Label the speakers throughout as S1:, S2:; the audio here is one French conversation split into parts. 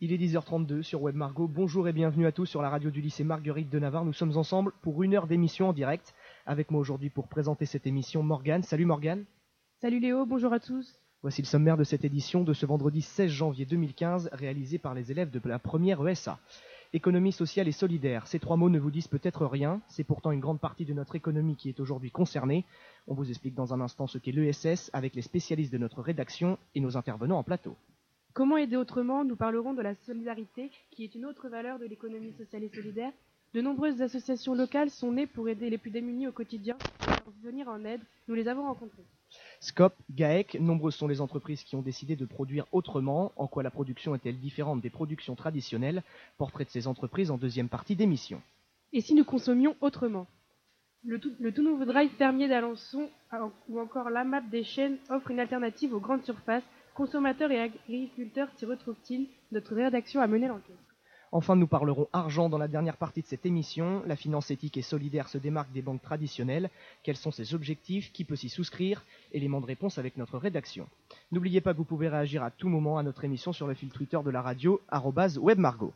S1: Il est 10h32 sur Web Margot. Bonjour et bienvenue à tous sur la radio du lycée Marguerite de Navarre. Nous sommes ensemble pour une heure d'émission en direct. Avec moi aujourd'hui pour présenter cette émission, Morgane. Salut Morgane.
S2: Salut Léo, bonjour à tous.
S1: Voici le sommaire de cette édition de ce vendredi 16 janvier 2015, réalisée par les élèves de la première ESA. Économie sociale et solidaire. Ces trois mots ne vous disent peut-être rien. C'est pourtant une grande partie de notre économie qui est aujourd'hui concernée. On vous explique dans un instant ce qu'est l'ESS avec les spécialistes de notre rédaction et nos intervenants en plateau.
S2: Comment aider autrement Nous parlerons de la solidarité, qui est une autre valeur de l'économie sociale et solidaire. De nombreuses associations locales sont nées pour aider les plus démunis au quotidien et leur venir en aide. Nous les avons rencontrées.
S1: Scop, GAEC, nombreuses sont les entreprises qui ont décidé de produire autrement. En quoi la production est-elle différente des productions traditionnelles Portrait de ces entreprises en deuxième partie d'émission.
S2: Et si nous consommions autrement? Le tout, le tout, nouveau drive fermier d'Alençon ou encore l'AMAP des chaînes offre une alternative aux grandes surfaces Consommateurs et agriculteurs s'y retrouvent-ils? Notre rédaction a mené l'enquête.
S1: Enfin, nous parlerons argent dans la dernière partie de cette émission. La finance éthique et solidaire se démarque des banques traditionnelles. Quels sont ses objectifs? Qui peut s'y souscrire? Éléments de réponse avec notre rédaction. N'oubliez pas que vous pouvez réagir à tout moment à notre émission sur le fil Twitter de la radio, webmargot.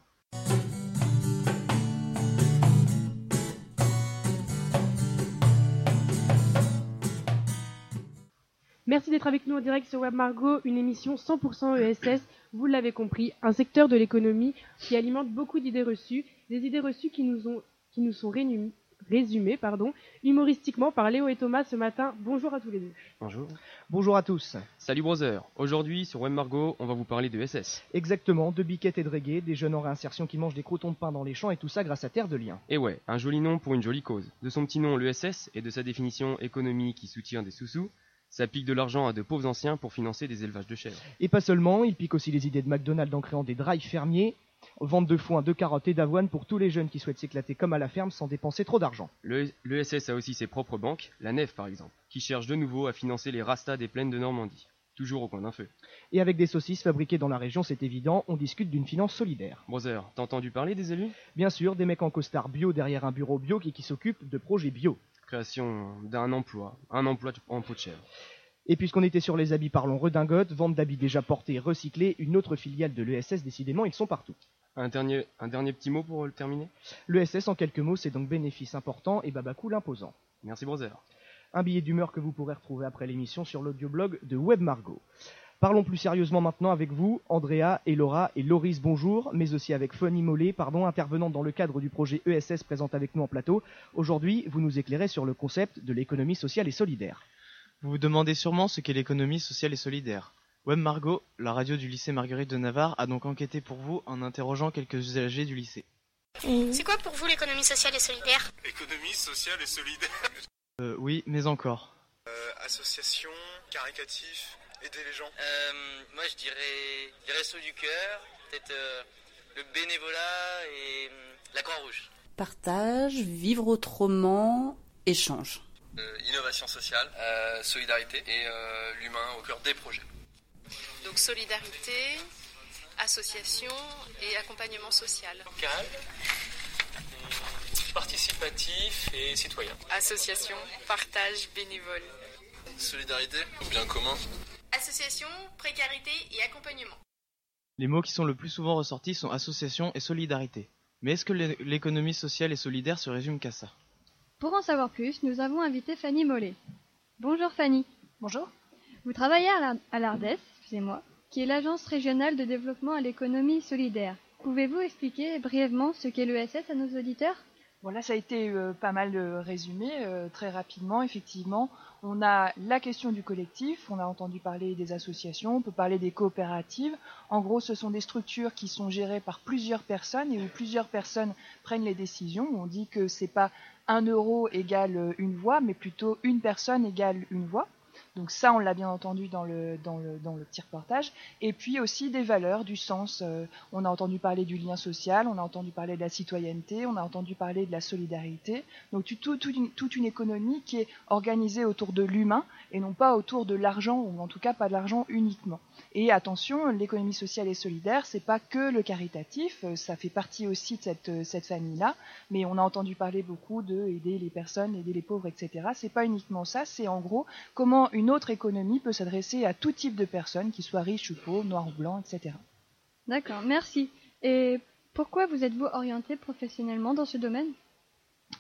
S2: Merci d'être avec nous en direct sur Web Margot, une émission 100% ESS. Vous l'avez compris, un secteur de l'économie qui alimente beaucoup d'idées reçues, des idées reçues qui nous, ont, qui nous sont résumées pardon, humoristiquement par Léo et Thomas ce matin. Bonjour à tous les deux.
S3: Bonjour.
S1: Bonjour à tous.
S3: Salut brother. Aujourd'hui sur Web Margot, on va vous parler de ESS.
S1: Exactement, de biquettes et de reggae, des jeunes en réinsertion qui mangent des crotons de pain dans les champs et tout ça grâce à Terre de Liens.
S3: Et ouais, un joli nom pour une jolie cause. De son petit nom l'ESS et de sa définition économie qui soutient des sous-sous, ça pique de l'argent à de pauvres anciens pour financer des élevages de chèvres.
S1: Et pas seulement, il pique aussi les idées de McDonald's en créant des drives fermiers, vente de foin, de carottes et d'avoine pour tous les jeunes qui souhaitent s'éclater comme à la ferme sans dépenser trop d'argent.
S3: L'ESS a aussi ses propres banques, la Nef par exemple, qui cherche de nouveau à financer les rastas des plaines de Normandie. Toujours au coin d'un feu.
S1: Et avec des saucisses fabriquées dans la région, c'est évident, on discute d'une finance solidaire.
S3: Brother, t'as entendu parler des élus?
S1: Bien sûr, des mecs en costard bio derrière un bureau bio qui, qui s'occupent de projets bio.
S3: Création d'un emploi, un emploi en peau de chèvre.
S1: Et puisqu'on était sur les habits, parlons redingote, vente d'habits déjà portés et recyclés, une autre filiale de l'ESS, décidément, ils sont partout.
S3: Un dernier, un dernier petit mot pour le terminer?
S1: L'ESS, en quelques mots, c'est donc bénéfice important et babacool imposant.
S3: Merci, brother.
S1: Un billet d'humeur que vous pourrez retrouver après l'émission sur l'audioblog de Web Margot. Parlons plus sérieusement maintenant avec vous, Andrea et Laura et Loris, bonjour, mais aussi avec Fanny Mollet, pardon, intervenant dans le cadre du projet ESS présente avec nous en plateau. Aujourd'hui, vous nous éclairez sur le concept de l'économie sociale et solidaire.
S4: Vous vous demandez sûrement ce qu'est l'économie sociale et solidaire. Web Margot, la radio du lycée Marguerite de Navarre, a donc enquêté pour vous en interrogeant quelques usagers du lycée.
S5: C'est quoi pour vous l'économie sociale et solidaire?
S6: Économie sociale et solidaire
S4: Euh, oui, mais encore.
S6: euh, Association, caricatif, aider les gens.
S7: Euh, moi, je dirais les restos du cœur, peut-être euh, le bénévolat et euh, la Croix-Rouge.
S8: Partage, vivre autrement, échange.
S9: Euh, innovation sociale, euh, solidarité et euh, l'humain au cœur des projets.
S10: Donc solidarité, association et accompagnement social.
S11: Local, participatif et citoyen.
S10: Association, partage, bénévole.
S9: Solidarité, bien commun.
S10: Association, précarité et accompagnement.
S4: Les mots qui sont le plus souvent ressortis sont association et solidarité. Mais est-ce que l'é- l'économie sociale et solidaire se résume qu'à ça?
S12: Pour en savoir plus, nous avons invité Fanny Mollet. Bonjour Fanny.
S13: Bonjour.
S12: Vous travaillez à l'ARDES, excusez-moi, qui est l'agence régionale de développement à l'économie solidaire. Pouvez-vous expliquer brièvement ce qu'est l'ESS à nos auditeurs?
S13: Voilà, ça a été euh, pas mal euh, résumé euh, très rapidement. Effectivement, on a la question du collectif, on a entendu parler des associations, on peut parler des coopératives. En gros, ce sont des structures qui sont gérées par plusieurs personnes et où plusieurs personnes prennent les décisions. On dit que c'est pas un euro égale une voix, mais plutôt une personne égale une voix. Donc ça, on l'a bien entendu dans le, dans, le, dans le petit reportage. Et puis aussi des valeurs, du sens. Euh, on a entendu parler du lien social, on a entendu parler de la citoyenneté, on a entendu parler de la solidarité. Donc tout- une, toute une économie qui est organisée autour de l'humain et non pas autour de l'argent, ou en tout cas pas de l'argent uniquement. Et attention, l'économie sociale et solidaire, c'est pas que le caritatif, euh, ça fait partie aussi de cette, euh, cette famille-là, mais on a entendu parler beaucoup de aider les personnes, aider les pauvres, etc. C'est pas uniquement ça, c'est en gros comment une autre économie peut s'adresser à tout type de personnes, qu'ils soient riches ou pauvres, noirs ou blancs, etc.
S12: D'accord, merci. Et pourquoi vous êtes-vous orienté professionnellement dans ce domaine?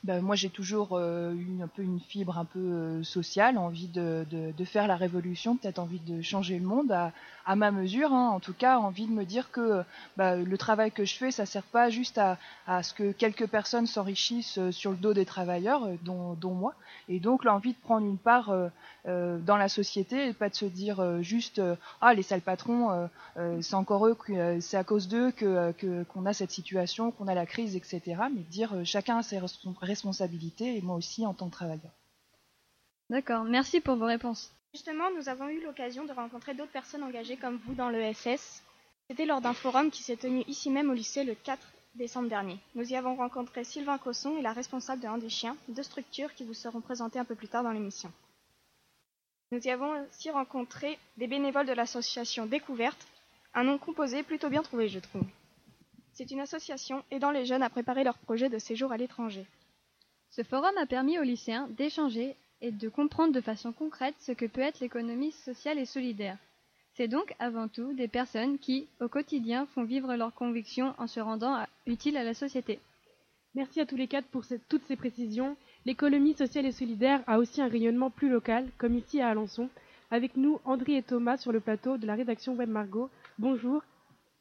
S13: Ben, moi j'ai toujours euh, eu un peu une fibre un peu euh, sociale, envie de, de, faire la révolution, peut-être envie de changer le monde à, à ma mesure, hein. en tout cas envie de me dire que bah, le travail que je fais, ça sert pas juste à, à ce que quelques personnes s'enrichissent euh, sur le dos des travailleurs, dont, dont, moi, et donc l'envie de prendre une part dans la société et pas de se dire juste ah les sales patrons, c'est encore eux, c'est à cause d'eux que qu'on a cette situation, qu'on a la crise, etc. Mais de dire chacun a ses responsabilités et moi aussi en tant que travailleur.
S12: D'accord, merci pour vos réponses.
S14: Justement, nous avons eu l'occasion de rencontrer d'autres personnes engagées comme vous dans l'ESS. C'était lors d'un forum qui s'est tenu ici même au lycée le 4 décembre dernier. Nous y avons rencontré Sylvain Cosson et la responsable de Un des chiens, deux structures qui vous seront présentées un peu plus tard dans l'émission. Nous y avons aussi rencontré des bénévoles de l'association Découverte, un nom composé plutôt bien trouvé, je trouve. C'est une association aidant les jeunes à préparer leur projet de séjour à l'étranger.
S12: Ce forum a permis aux lycéens d'échanger et de comprendre de façon concrète ce que peut être l'économie sociale et solidaire. C'est donc avant tout des personnes qui, au quotidien, font vivre leurs convictions en se rendant utiles à la société.
S2: Merci à tous les quatre pour toutes ces précisions. L'économie sociale et solidaire a aussi un rayonnement plus local, comme ici à Alençon. Avec nous, André et Thomas sur le plateau de la rédaction Web Margot. Bonjour.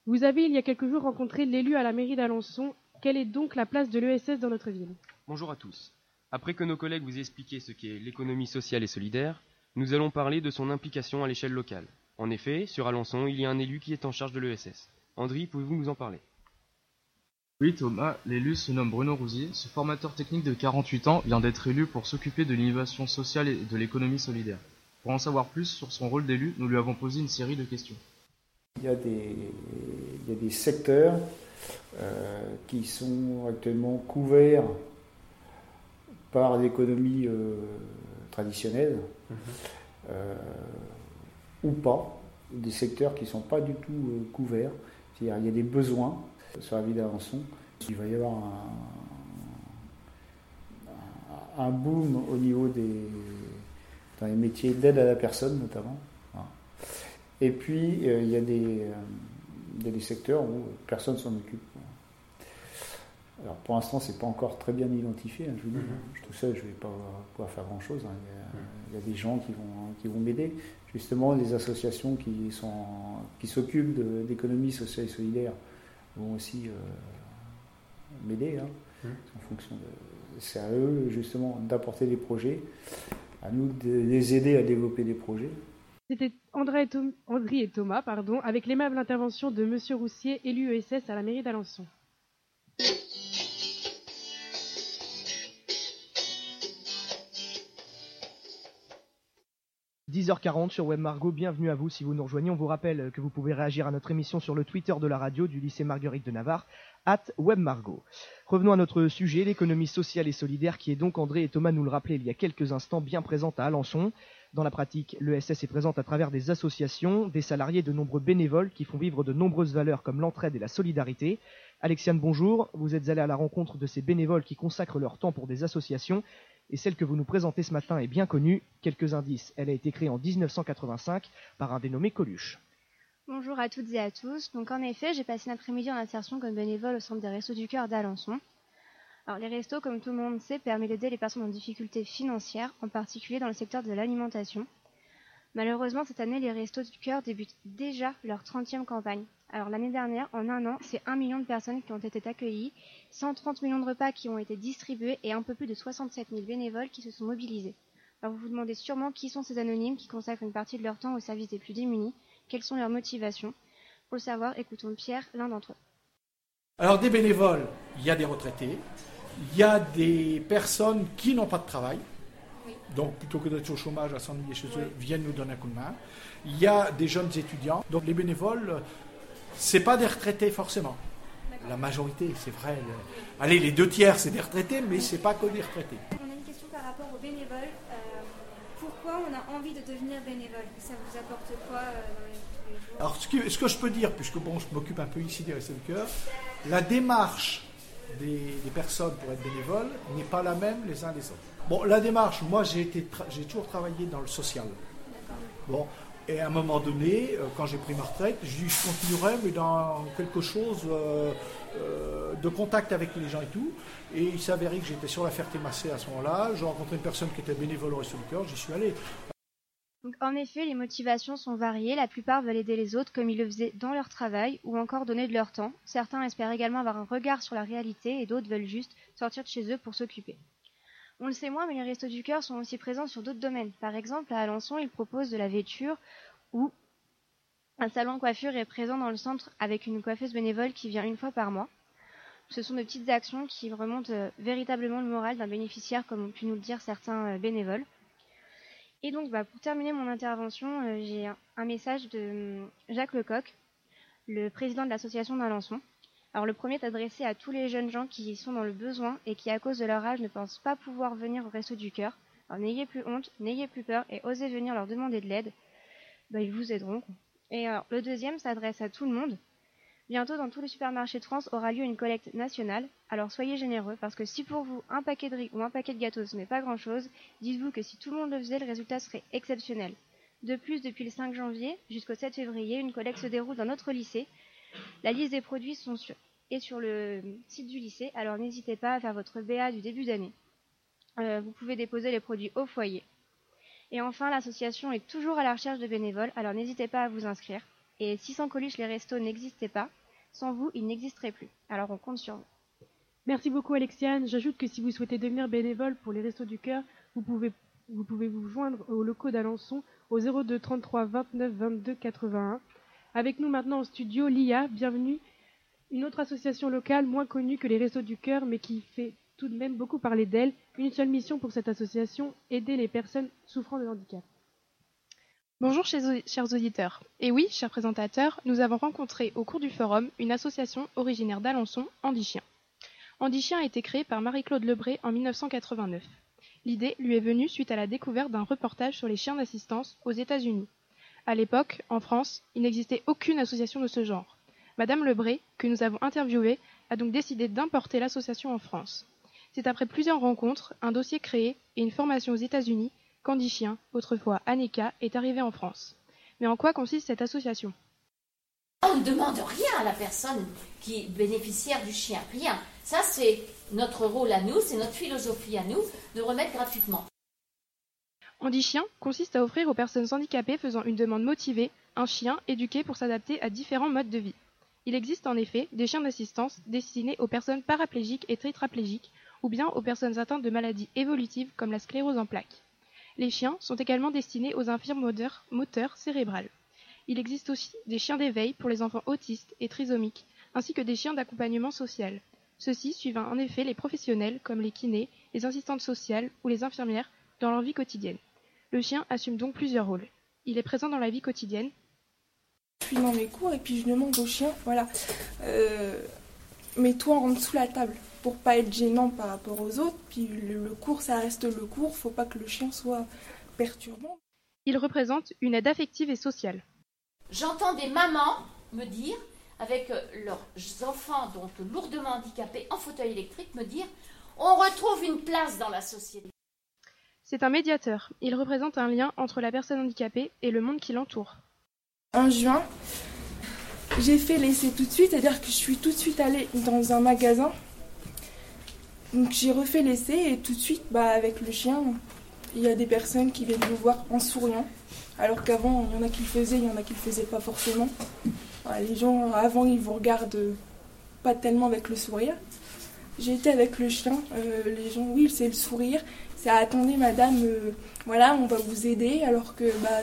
S2: Vous avez il y a quelques jours rencontré l'élu à la mairie d'Alençon. Quelle est donc la place de l'ESS dans notre ville?
S3: Bonjour à tous. Après que nos collègues vous aient expliqué ce qu'est l'économie sociale et solidaire, nous allons parler de son implication à l'échelle locale. En effet, sur Alençon, il y a un élu qui est en charge de l'ESS. André, pouvez-vous nous en parler?
S15: Oui, Thomas, l'élu se nomme Bruno Rousier. Ce formateur technique de 48 ans vient d'être élu pour s'occuper de l'innovation sociale et de l'économie solidaire. Pour en savoir plus sur son rôle d'élu, nous lui avons posé une série de questions.
S16: Il y a des, il y a des secteurs euh, qui sont actuellement couverts par l'économie euh, traditionnelle mhm. euh, ou pas, des secteurs qui ne sont pas du tout euh, couverts. C'est-à-dire il y a des besoins sur la ville d'Alençon. Il va y avoir un, un, boom au niveau des dans les métiers d'aide à la personne notamment. Et puis il y a des, secteurs où personne s'en occupe. Alors pour l'instant, c'est pas encore très bien identifié. Hein, je vous dis, mhm. tout seul, je vais pas pouvoir faire grand chose. Hein. Il, y a, des gens qui vont, qui vont m'aider. Justement, les associations qui sont, qui s'occupent d'économie sociale et solidaire vont aussi euh, m'aider. Hein, mhm. En fonction de, c'est à eux justement d'apporter des projets, à nous de les aider à développer des projets.
S2: C'était André, et Thomas, pardon, avec l'aimable intervention de Monsieur Roussier, élu ESS à la mairie d'Alençon.
S1: 10h40 sur Web Margot, bienvenue à vous si vous nous rejoignez. On vous rappelle que vous pouvez réagir à notre émission sur le Twitter de la radio du lycée Marguerite de Navarre, at Web Margot. Revenons à notre sujet, l'économie sociale et solidaire qui est donc, André et Thomas nous le rappelaient il y a quelques instants, bien présente à Alençon. Dans la pratique, l'ESS est présente à travers des associations, des salariés, de nombreux bénévoles qui font vivre de nombreuses valeurs comme l'entraide et la solidarité. Alexiane, bonjour. Vous êtes allée à la rencontre de ces bénévoles qui consacrent leur temps pour des associations et celle que vous nous présentez ce matin est bien connue. Quelques indices. Elle a été créée en 1985 par un dénommé Coluche.
S14: Bonjour à toutes et à tous. Donc en effet, j'ai passé l'après-midi en insertion comme bénévole au centre des Restos du Cœur d'Alençon. Alors les restos, comme tout le monde sait, permettent d'aider les personnes en difficulté financière, en particulier dans le secteur de l'alimentation. Malheureusement, cette année, les Restos du Cœur débutent déjà leur 30e campagne. Alors l'année dernière, en un an, c'est 1 million de personnes qui ont été accueillies, 130 millions de repas qui ont été distribués et un peu plus de 67 000 bénévoles qui se sont mobilisés. Alors vous vous demandez sûrement qui sont ces anonymes qui consacrent une partie de leur temps au service des plus démunis, quelles sont leurs motivations? Pour le savoir, écoutons Pierre, l'un d'entre eux.
S17: Alors des bénévoles, il y a des retraités, il y a des personnes qui n'ont pas de travail, donc plutôt que d'être au chômage à s'ennuyer chez eux, viennent nous donner un coup de main. Il y a des jeunes étudiants, donc les bénévoles c'est pas des retraités forcément. La majorité, c'est vrai. Allez, les deux tiers, c'est des retraités, mais c'est pas que des retraités.
S14: On a une question par rapport aux bénévoles. Euh, pourquoi on a envie de devenir bénévole? Ça vous apporte quoi euh, dans les, jours?
S17: Alors, ce que, je peux dire, puisque bon, je m'occupe un peu ici des Cœur, la démarche des, personnes pour être bénévole n'est pas la même les uns les autres. Bon, la démarche, moi, j'ai, été j'ai toujours travaillé dans le social. Bon, Et à un moment donné, euh, quand j'ai pris ma retraite, je continuerai, mais dans quelque chose euh, euh, de contact avec les gens et tout. Et il s'avérait que j'étais sur la Ferté-Massé à ce moment-là. J'ai rencontré une personne qui était bénévole au Resto du Cœur, j'y suis allé.
S14: En effet, les motivations sont variées. La plupart veulent aider les autres comme ils le faisaient dans leur travail ou encore donner de leur temps. Certains espèrent également avoir un regard sur la réalité et d'autres veulent juste sortir de chez eux pour s'occuper. On le sait moins, mais les Restos du Cœur sont aussi présents sur d'autres domaines. Par exemple, à Alençon, ils proposent de la vêture ou un salon de coiffure est présent dans le centre avec une coiffeuse bénévole qui vient une fois par mois. Ce sont de petites actions qui remontent euh, véritablement le moral d'un bénéficiaire, comme ont pu nous le dire certains euh, bénévoles. Et donc, bah, pour terminer mon intervention, euh, j'ai un, message de euh, Jacques Lecoq, le président de l'association d'Alençon. Alors, le premier est adressé à tous les jeunes gens qui sont dans le besoin et qui, à cause de leur âge, ne pensent pas pouvoir venir au Resto du Cœur. Alors, n'ayez plus honte, n'ayez plus peur et osez venir leur demander de l'aide. Bah, ils vous aideront. Et alors, le deuxième s'adresse à tout le monde. Bientôt, dans tous les supermarchés de France, aura lieu une collecte nationale. Alors soyez généreux, parce que si pour vous, un paquet de riz ou un paquet de gâteaux ce n'est pas grand-chose, dites-vous que si tout le monde le faisait, le résultat serait exceptionnel. De plus, depuis le 5 janvier jusqu'au 7 février, une collecte se déroule dans notre lycée. La liste des produits est sur le site du lycée, alors n'hésitez pas à faire votre BA du début d'année. Euh, vous pouvez déposer les produits au foyer. Et enfin, l'association est toujours à la recherche de bénévoles, alors n'hésitez pas à vous inscrire. Et si sans Coluche les restos n'existaient pas, sans vous, ils n'existeraient plus. Alors on compte sur vous.
S2: Merci beaucoup Alexiane. J'ajoute que si vous souhaitez devenir bénévole pour les Restos du Cœur, vous pouvez vous, pouvez vous joindre aux locaux d'Alençon au 02 33 29 22 81. Avec nous maintenant au studio, l'IA, bienvenue. Une autre association locale moins connue que les Restos du Cœur, mais qui fait tout de même beaucoup parler d'elle. Une seule mission pour cette association, aider les personnes souffrant de handicap.
S18: Bonjour chers auditeurs. Et oui, chers présentateurs, nous avons rencontré au cours du forum une association originaire d'Alençon, Andichien. Andichien a été créé par Marie-Claude Lebré en 1989. L'idée lui est venue suite à la découverte d'un reportage sur les chiens d'assistance aux États-Unis. À l'époque, en France, il n'existait aucune association de ce genre. Madame Lebré, que nous avons interviewée, a donc décidé d'importer l'association en France. C'est après plusieurs rencontres, un dossier créé et une formation aux États-Unis qu'Andy Chien, autrefois Annika, est arrivé en France. Mais en quoi consiste cette association?
S19: On ne demande rien à la personne qui est bénéficiaire du chien, rien. Ça, c'est notre rôle à nous, c'est notre philosophie à nous, de remettre gratuitement.
S18: Andy Chien consiste à offrir aux personnes handicapées faisant une demande motivée un chien éduqué pour s'adapter à différents modes de vie. Il existe en effet des chiens d'assistance destinés aux personnes paraplégiques et tétraplégiques ou bien aux personnes atteintes de maladies évolutives comme la sclérose en plaques. Les chiens sont également destinés aux infirmes moteurs, moteurs cérébrales. Il existe aussi des chiens d'éveil pour les enfants autistes et trisomiques, ainsi que des chiens d'accompagnement social. Ceux-ci suivent en effet les professionnels comme les kinés, les assistantes sociales ou les infirmières dans leur vie quotidienne. Le chien assume donc plusieurs rôles. Il est présent dans la vie quotidienne.
S20: Je suis dans mes cours et puis je demande au chien, voilà, euh, mets-toi en dessous la table pour pas être gênant par rapport aux autres. Puis le, le, cours, ça reste le cours, faut pas que le chien soit perturbant.
S18: Il représente une aide affective et sociale.
S19: J'entends des mamans me dire, avec leurs enfants donc lourdement handicapés en fauteuil électrique, me dire on retrouve une place dans la société.
S18: C'est un médiateur. Il représente un lien entre la personne handicapée et le monde qui l'entoure.
S20: En juin, j'ai fait l'essai tout de suite, c'est-à-dire que je suis tout de suite allée dans un magasin donc j'ai refait l'essai et tout de suite, bah, avec le chien, il y a des personnes qui viennent nous voir en souriant. Alors qu'avant, il y en a qui le faisaient, il y en a qui le faisaient pas forcément. Voilà, les gens, avant, ils vous regardent pas tellement avec le sourire. J'ai été avec le chien, euh, les gens, oui, c'est le sourire. C'est attendez, madame, euh, voilà, on va vous aider. Alors que, bah,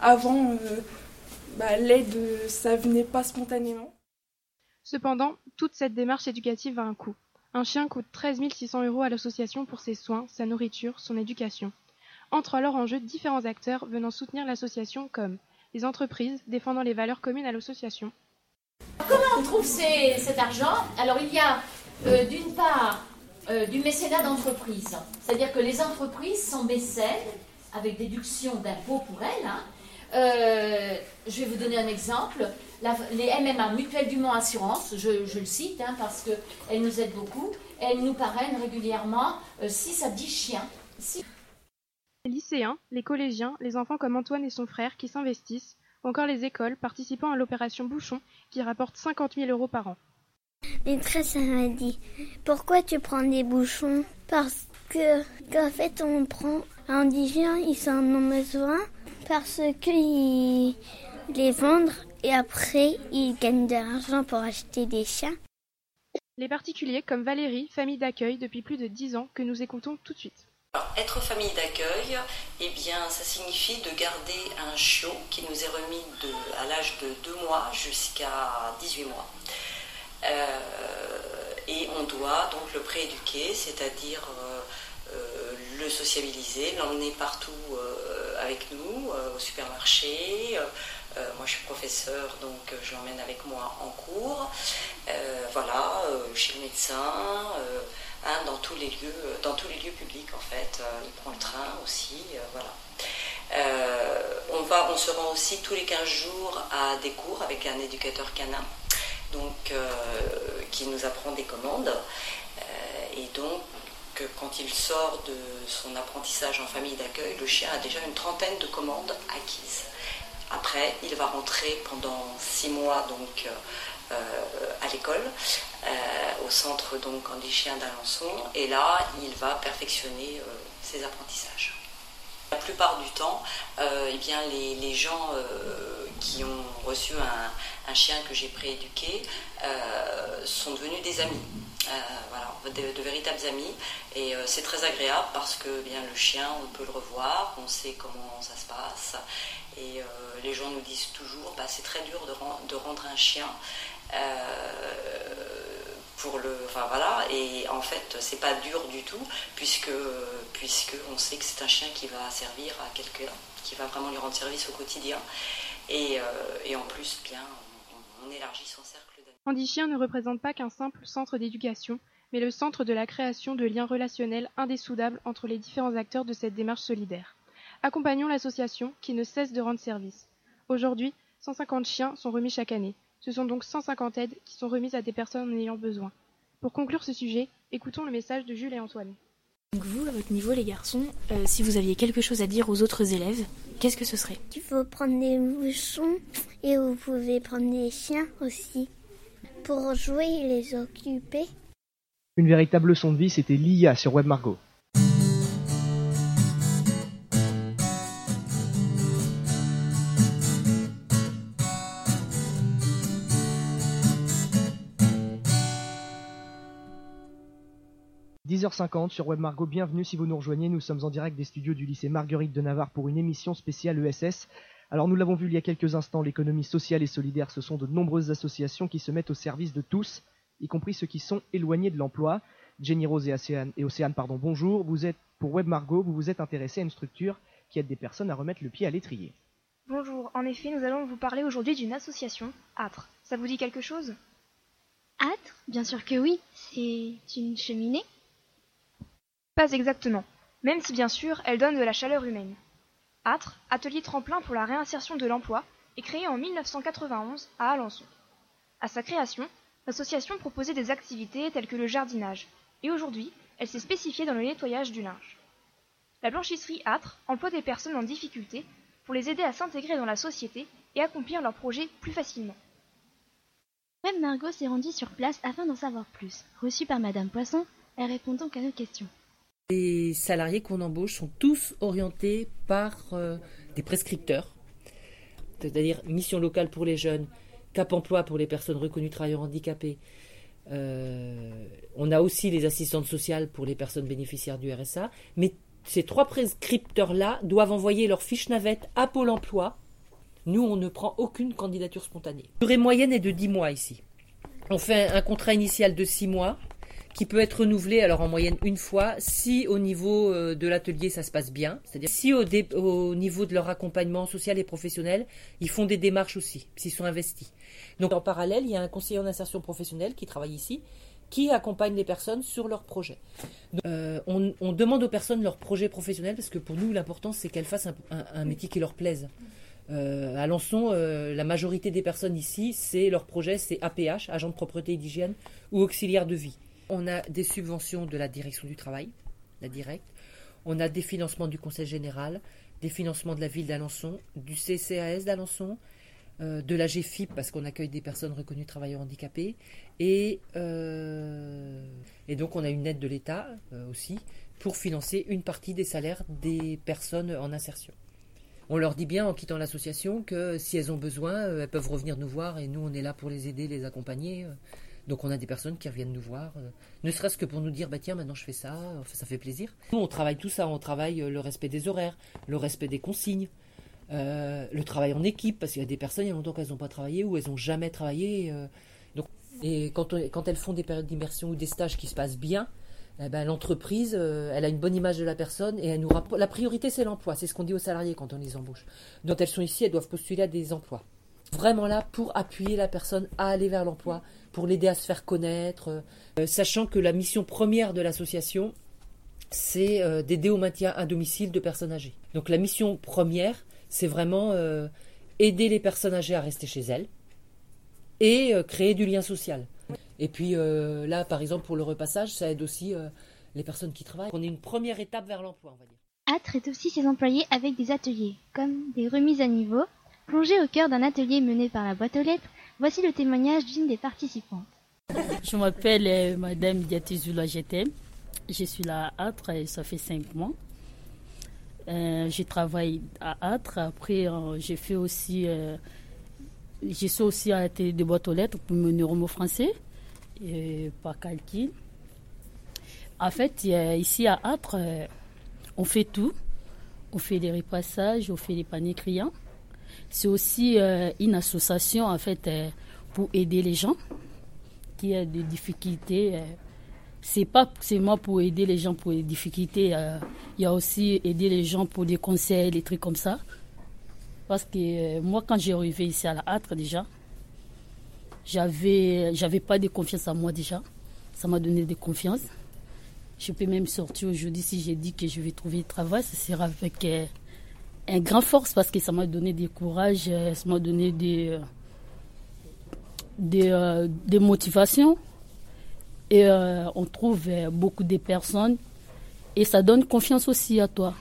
S20: avant, euh, bah, l'aide, ça venait pas spontanément.
S18: Cependant, toute cette démarche éducative a un coût. Un chien coûte 13 600 euros à l'association pour ses soins, sa nourriture, son éducation. Entrent alors en jeu différents acteurs venant soutenir l'association comme les entreprises défendant les valeurs communes à l'association.
S19: Comment on trouve ces, cet argent? Alors il y a euh, d'une part euh, du mécénat d'entreprise, c'est-à-dire que les entreprises sont mécènes avec déduction d'impôts pour elles. Hein. Euh, je vais vous donner un exemple. Les MMA, Mutuelle du Mont Assurance, je, le cite hein, parce qu'elles nous aident beaucoup, elles nous parrainent régulièrement euh, 6 à 10 chiens. Si...
S18: lycéens, les collégiens, les enfants comme Antoine et son frère qui s'investissent, ou encore les écoles participant à l'opération Bouchon qui rapporte 50 000 euros par an.
S21: Maîtresse m'a dit Pourquoi tu prends des bouchons? Parce que, qu'en fait, on prend un indigène, ils en ont besoin parce qu'ils les vendent et après, ils gagnent de l'argent pour acheter des chiens.
S18: Les particuliers comme Valérie, famille d'accueil depuis plus de 10 ans, que nous écoutons tout de suite.
S22: Alors, être famille d'accueil, eh bien, ça signifie de garder un chiot qui nous est remis de, à l'âge de 2 mois jusqu'à 18 mois. Euh, et on doit donc le prééduquer, c'est-à-dire euh, euh, le sociabiliser, l'emmener partout avec nous, au supermarché. moi, je suis professeur, donc je l'emmène avec moi en cours. voilà, chez le médecin. Hein, dans tous les lieux, dans tous les lieux publics en fait. il prend le train aussi, voilà. on, va, on se rend aussi tous les 15 jours à des cours avec un éducateur canin euh, qui nous apprend des commandes. Euh, et donc, quand il sort de son apprentissage en famille d'accueil, le chien a déjà une trentaine de commandes acquises. Après, il va rentrer pendant six mois donc, euh, à l'école, au centre donc des chiens d'Alençon, et là, il va perfectionner ses apprentissages. La plupart du temps, eh bien, les, gens qui ont reçu un, chien que j'ai prééduqué, euh, sont devenus des amis. Euh, voilà, de, véritables amis. Et euh, c'est très agréable parce que bien le chien, on peut le revoir, on sait comment ça se passe. Et les gens nous disent toujours, bah, c'est très dur de, rendre un chien. Pour le, enfin voilà, et en fait c'est pas dur du tout puisque puisque on sait que c'est un chien qui va servir à quelqu'un, qui va vraiment lui rendre service au quotidien, et, et en plus bien on élargit son cercle
S18: d'amis. Chien ne représente pas qu'un simple centre d'éducation, mais le centre de la création de liens relationnels indéssoudables entre les différents acteurs de cette démarche solidaire. Accompagnons l'association qui ne cesse de rendre service. Aujourd'hui, 150 chiens sont remis chaque année. Ce sont donc 150 aides qui sont remises à des personnes en ayant besoin. Pour conclure ce sujet, écoutons le message de Jules et Antoine.
S23: Donc vous, à votre niveau, les garçons, euh, si vous aviez quelque chose à dire aux autres élèves, qu'est-ce que ce serait?
S21: Il faut prendre des bouchons et vous pouvez prendre des chiens aussi pour jouer et les occuper.
S1: Une véritable leçon de vie, c'était l'IA sur Web 10h50 sur Web Margot, bienvenue si vous nous rejoignez. Nous sommes en direct des studios du lycée Marguerite de Navarre pour une émission spéciale ESS. Alors nous l'avons vu il y a quelques instants, l'économie sociale et solidaire, ce sont de nombreuses associations qui se mettent au service de tous, y compris ceux qui sont éloignés de l'emploi. Jenny Rose et Océane, et Océane pardon, bonjour. Vous êtes pour Web Margot, vous vous êtes intéressé à une structure qui aide des personnes à remettre le pied à l'étrier.
S24: Bonjour, en effet, nous allons vous parler aujourd'hui d'une association, Âtre. Ça vous dit quelque chose?
S14: Âtre Bien sûr que oui, c'est une cheminée
S24: pas exactement, même si bien sûr elle donne de la chaleur humaine. Âtre, atelier tremplin pour la réinsertion de l'emploi, est créé en 1991 à Alençon. À sa création, l'association proposait des activités telles que le jardinage, et aujourd'hui, elle s'est spécifiée dans le nettoyage du linge. La blanchisserie Âtre emploie des personnes en difficulté pour les aider à s'intégrer dans la société et accomplir leurs projets plus facilement.
S14: Même Margot s'est rendue sur place afin d'en savoir plus. Reçue par Madame Poisson, elle répond donc à nos questions.
S25: Les salariés qu'on embauche sont tous orientés par euh, des prescripteurs, c'est-à-dire mission locale pour les jeunes, cap emploi pour les personnes reconnues travailleurs handicapés. Euh, on a aussi les assistantes sociales pour les personnes bénéficiaires du RSA, mais ces trois prescripteurs-là doivent envoyer leur fiche navette à Pôle emploi. Nous, on ne prend aucune candidature spontanée. La durée moyenne est de 10 mois ici. On fait un contrat initial de 6 mois qui peut être renouvelé alors en moyenne une fois si au niveau euh, de l'atelier ça se passe bien, c'est-à-dire si au, au, niveau de leur accompagnement social et professionnel, ils font des démarches aussi, s'ils sont investis. Donc en parallèle, il y a un conseiller en insertion professionnelle qui travaille ici, qui accompagne les personnes sur leurs projets. Euh, on, demande aux personnes leur projet professionnel parce que pour nous l'important c'est qu'elles fassent un, métier qui leur plaise. Euh, à Lançon, la majorité des personnes ici, c'est leur projet, c'est APH, agent de propreté et d'hygiène, ou auxiliaire de vie. On a des subventions de la direction du travail, la directe. On a des financements du Conseil général, des financements de la ville d'Alençon, du CCAS d'Alençon, euh, de la GFIP parce qu'on accueille des personnes reconnues travailleurs handicapés et, euh, donc on a une aide de l'État euh, aussi pour financer une partie des salaires des personnes en insertion. On leur dit bien en quittant l'association que si elles ont besoin, elles peuvent revenir nous voir et nous on est là pour les aider, les accompagner. Donc on a des personnes qui reviennent nous voir, ne serait-ce que pour nous dire bah tiens maintenant je fais ça, ça fait plaisir. Nous on travaille tout ça, on travaille le respect des horaires, le respect des consignes, euh, le travail en équipe, parce qu'il y a des personnes, il y a longtemps qu'elles n'ont pas travaillé ou elles n'ont jamais travaillé. Euh, donc, et quand, elles font des périodes d'immersion ou des stages qui se passent bien, eh ben, l'entreprise, euh, elle a une bonne image de la personne et elle nous la priorité c'est l'emploi, c'est ce qu'on dit aux salariés quand on les embauche. Donc elles sont ici, elles doivent postuler à des emplois. Vraiment là pour appuyer la personne à aller vers l'emploi, pour l'aider à se faire connaître, sachant que la mission première de l'association, c'est d'aider au maintien à domicile de personnes âgées. Donc la mission première, c'est vraiment euh, aider les personnes âgées à rester chez elles et euh, créer du lien social. Et puis euh, là, par exemple, pour le repassage, ça aide aussi les personnes qui travaillent. On est une première étape vers l'emploi, on va dire.
S21: A traite aussi ses employés avec des ateliers, comme des remises à niveau. Plongé au cœur d'un atelier mené par la boîte aux lettres, voici le témoignage d'une des participantes.
S26: Je m'appelle Madame Diatizula GTM. Je suis là à Atre ça fait cinq mois. Euh, j'ai travaillé à Atre. Après, euh, j'ai fait aussi. Euh, j'ai suis aussi à la de boîte aux lettres pour mon neuromo français, et par calcul. En fait, ici à Atre, on fait tout. On fait des repassages, on fait des paniers clients. C'est aussi une association en fait pour aider les gens qui ont des difficultés c'est pas seulement pour aider les gens pour les difficultés. Euh, il y a aussi aider les gens pour des conseils, des trucs comme ça. Parce que euh, moi, quand j'ai arrivé ici à la hâte déjà, j'avais, j'avais pas de confiance en moi déjà. Ça m'a donné de confiance. Je peux même sortir aujourd'hui si j'ai dit que je vais trouver du travail. Ce sera avec euh, un grand force parce que ça m'a donné du courage, ça m'a donné des, des, des motivations. Et euh, on trouve euh, beaucoup de personnes et ça donne confiance aussi à toi.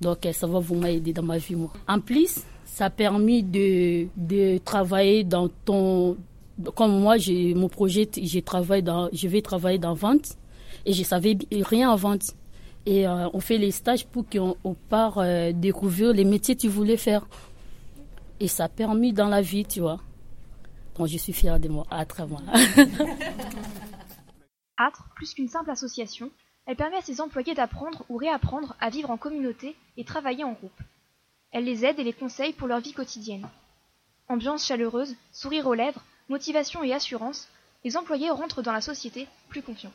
S26: Donc euh, ça va vous m'aider dans ma vie, moi. En plus, ça a permis de, de travailler dans ton... Comme moi, mon projet, travaillé dans, je vais travailler dans vente et je savais rien en vente. Et on fait les stages pour qu'on on part découvrir les métiers que tu voulais faire. Et ça a permis dans la vie, tu vois. Donc je suis fière de moi, à travers moi.
S24: Atre, plus qu'une simple association, elle permet à ses employés d'apprendre ou réapprendre à vivre en communauté et travailler en groupe. Elle les aide et les conseille pour leur vie quotidienne. Ambiance chaleureuse, sourire aux lèvres, motivation et assurance, les employés rentrent dans la société plus confiants.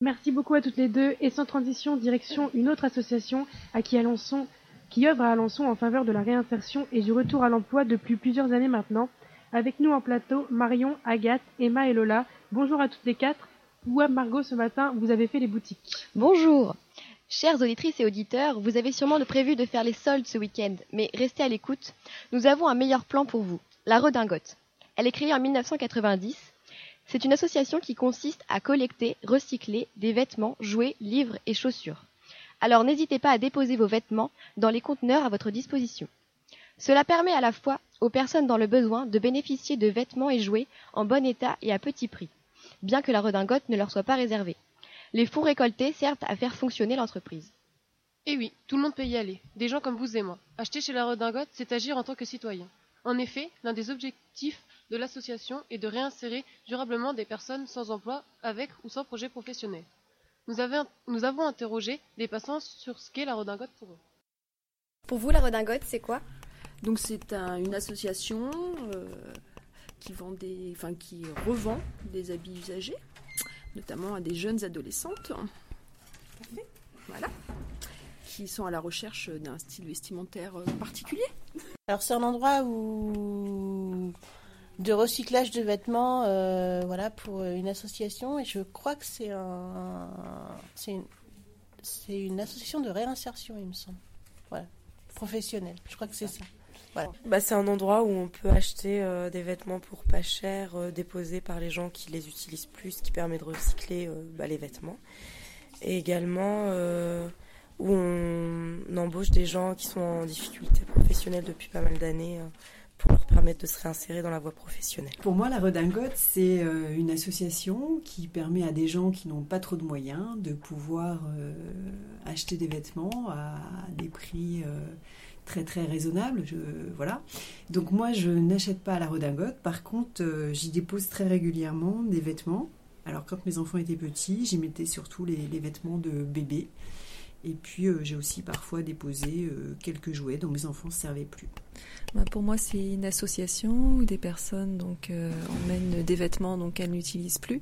S2: Merci beaucoup à toutes les deux et sans transition, direction une autre association à qui, Alençon, qui œuvre à Alençon en faveur de la réinsertion et du retour à l'emploi depuis plusieurs années maintenant. Avec nous en plateau, Marion, Agathe, Emma et Lola. Bonjour à toutes les quatre. Où Margot ce matin, vous avez fait les boutiques.
S27: Bonjour. Chères auditrices et auditeurs, vous avez sûrement prévu de faire les soldes ce week-end, mais restez à l'écoute. Nous avons un meilleur plan pour vous, la Redingote. Elle est créée en 1990. C'est une association qui consiste à collecter, recycler des vêtements, jouets, livres et chaussures. Alors n'hésitez pas à déposer vos vêtements dans les conteneurs à votre disposition. Cela permet à la fois aux personnes dans le besoin de bénéficier de vêtements et jouets en bon état et à petit prix bien que la redingote ne leur soit pas réservée. Les fonds récoltés servent à faire fonctionner l'entreprise.
S28: Eh oui, tout le monde peut y aller, des gens comme vous et moi. Acheter chez la redingote, c'est agir en tant que citoyen. En effet, l'un des objectifs de l'association est de réinsérer durablement des personnes sans emploi avec ou sans projet professionnel. Nous, avons interrogé des passants sur ce qu'est la redingote pour eux.
S27: Pour vous, la redingote, c'est quoi?
S29: Donc c'est une association euh, qui, vend des, enfin, qui revend des habits usagés, notamment à des jeunes adolescentes. Voilà. Qui sont à la recherche d'un style vestimentaire euh, particulier.
S30: Alors c'est un endroit où de recyclage de vêtements, euh, voilà, pour une association. Et je crois que c'est un, une, une association de réinsertion, il me semble. Voilà, professionnelle. Je crois que c'est ça.
S31: Bah, c'est un endroit où on peut acheter euh, des vêtements pour pas cher, euh, déposés par les gens qui les utilisent plus, qui permet de recycler bah, les vêtements. et également où on embauche des gens qui sont en difficulté professionnelle depuis pas mal d'années pour leur permettre de se réinsérer dans la voie professionnelle.
S32: Pour moi, la Redingote, c'est euh, une association qui permet à des gens qui n'ont pas trop de moyens de pouvoir acheter des vêtements à des prix très très raisonnables. Je, voilà. Donc moi, je n'achète pas à la Redingote. Par contre, j'y dépose très régulièrement des vêtements alors quand mes enfants étaient petits, j'y mettais surtout les, vêtements de bébé. Et puis euh, j'ai aussi parfois déposé euh, quelques jouets dont mes enfants ne se servaient plus.
S33: Bah, pour moi, c'est une association où des personnes donc euh, emmènent des vêtements donc qu'elles n'utilisent plus,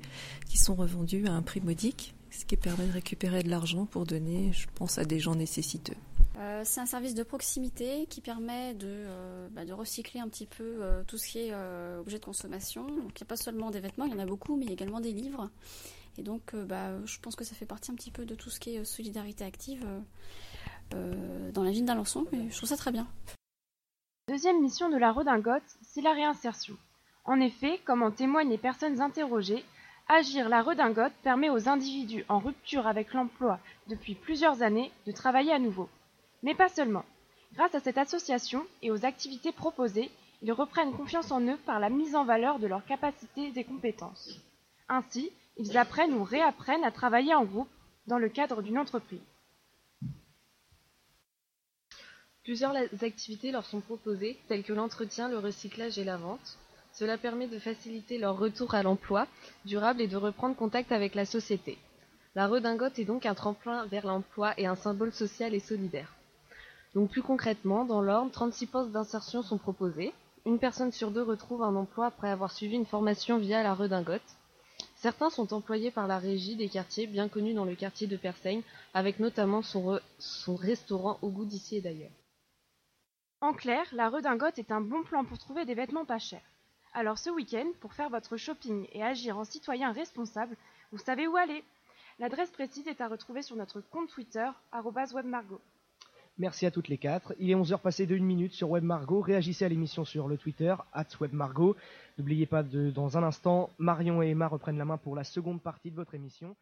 S33: qui sont revendus à un prix modique, ce qui permet de récupérer de l'argent pour donner, je pense, à des gens nécessiteux.
S34: Euh, c'est un service de proximité qui permet de, euh, bah, de recycler un petit peu euh, tout ce qui est objet de consommation. Donc il n'y a pas seulement des vêtements, il y en a beaucoup, mais il y a également des livres. Et donc bah, je pense que ça fait partie un petit peu de tout ce qui est solidarité active dans la ville d'Alençon, je trouve ça très bien.
S35: Deuxième mission de la redingote, c'est la réinsertion. En effet, comme en témoignent les personnes interrogées, Agir la redingote permet aux individus en rupture avec l'emploi depuis plusieurs années de travailler à nouveau. Mais pas seulement. Grâce à cette association et aux activités proposées, ils reprennent confiance en eux par la mise en valeur de leurs capacités et compétences. Ainsi, ils apprennent ou réapprennent à travailler en groupe dans le cadre d'une entreprise.
S36: Plusieurs activités leur sont proposées, telles que l'entretien, le recyclage et la vente. Cela permet de faciliter leur retour à l'emploi durable et de reprendre contact avec la société. La redingote est donc un tremplin vers l'emploi et un symbole social et solidaire. Donc plus concrètement, dans l'ordre, 36 postes d'insertion sont proposés. Une personne sur deux retrouve un emploi après avoir suivi une formation via la redingote. Certains sont employés par la régie des quartiers, bien connus dans le quartier de Persaigne, avec notamment son, restaurant au goût d'ici et d'ailleurs.
S35: En clair, la redingote est un bon plan pour trouver des vêtements pas chers. Alors ce week-end, pour faire votre shopping et agir en citoyen responsable, vous savez où aller. L'adresse précise est à retrouver sur notre compte Twitter, webmargot.
S1: Merci à toutes les quatre. Il est 11h passé de 1 minute sur Web Margot. Réagissez à l'émission sur le Twitter, at WebMargot. N'oubliez pas de, dans un instant, Marion et Emma reprennent la main pour la seconde partie de votre émission.